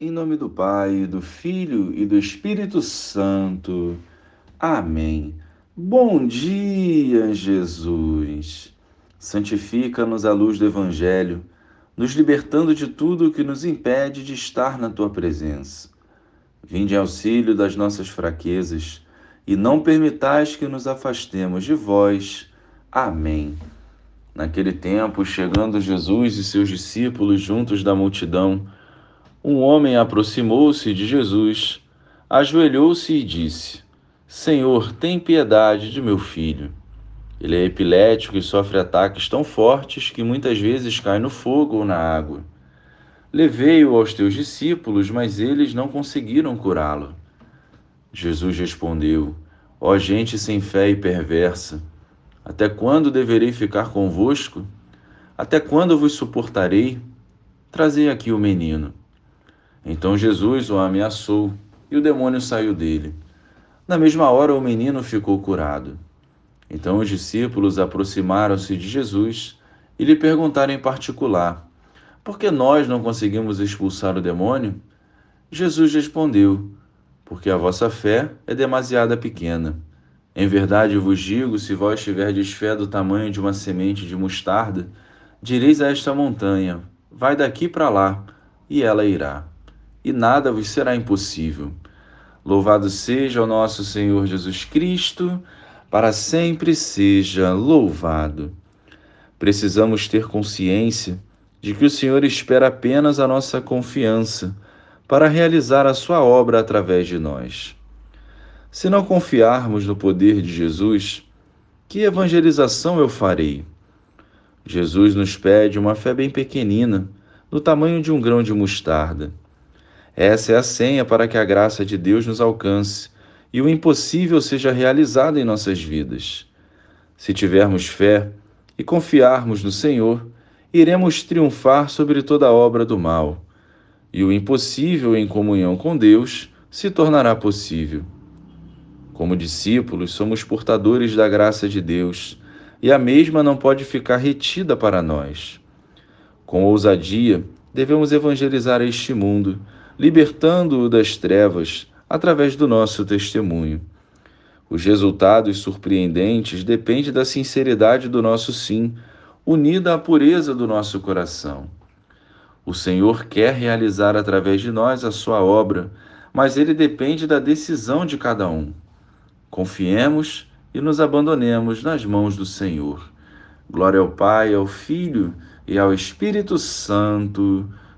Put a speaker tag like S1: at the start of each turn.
S1: Em nome do Pai, do Filho e do Espírito Santo. Amém. Bom dia, Jesus. Santifica-nos à luz do Evangelho, nos libertando de tudo que nos impede de estar na tua presença. Vinde auxílio das nossas fraquezas e não permitais que nos afastemos de vós. Amém. Naquele tempo, chegando Jesus e seus discípulos juntos da multidão, um homem aproximou-se de Jesus, ajoelhou-se e disse: Senhor, tem piedade de meu filho. Ele é epilético e sofre ataques tão fortes que muitas vezes cai no fogo ou na água. Levei-o aos teus discípulos, mas eles não conseguiram curá-lo. Jesus respondeu: Ó gente sem fé e perversa, até quando deverei ficar convosco? Até quando vos suportarei? Trazei aqui o menino. Então Jesus o ameaçou e o demônio saiu dele. Na mesma hora, o menino ficou curado. Então os discípulos aproximaram-se de Jesus e lhe perguntaram em particular: Por que nós não conseguimos expulsar o demônio? Jesus respondeu: Porque a vossa fé é demasiada pequena. Em verdade vos digo: se vós tiverdes fé do tamanho de uma semente de mostarda, direis a esta montanha: Vai daqui para lá, e ela irá e nada vos será impossível. Louvado seja o nosso Senhor Jesus Cristo, para sempre seja louvado. Precisamos ter consciência de que o Senhor espera apenas a nossa confiança para realizar a sua obra através de nós. Se não confiarmos no poder de Jesus, que evangelização eu farei? Jesus nos pede uma fé bem pequenina, do tamanho de um grão de mostarda. Essa é a senha para que a graça de Deus nos alcance e o impossível seja realizado em nossas vidas. Se tivermos fé e confiarmos no Senhor, iremos triunfar sobre toda obra do mal, e o impossível em comunhão com Deus se tornará possível. Como discípulos, somos portadores da graça de Deus, e a mesma não pode ficar retida para nós. Com ousadia, devemos evangelizar este mundo libertando-o das trevas através do nosso testemunho. Os resultados surpreendentes dependem da sinceridade do nosso sim, unida à pureza do nosso coração. O Senhor quer realizar através de nós a sua obra, mas ele depende da decisão de cada um. Confiemos e nos abandonemos nas mãos do Senhor. Glória ao Pai, ao Filho e ao Espírito Santo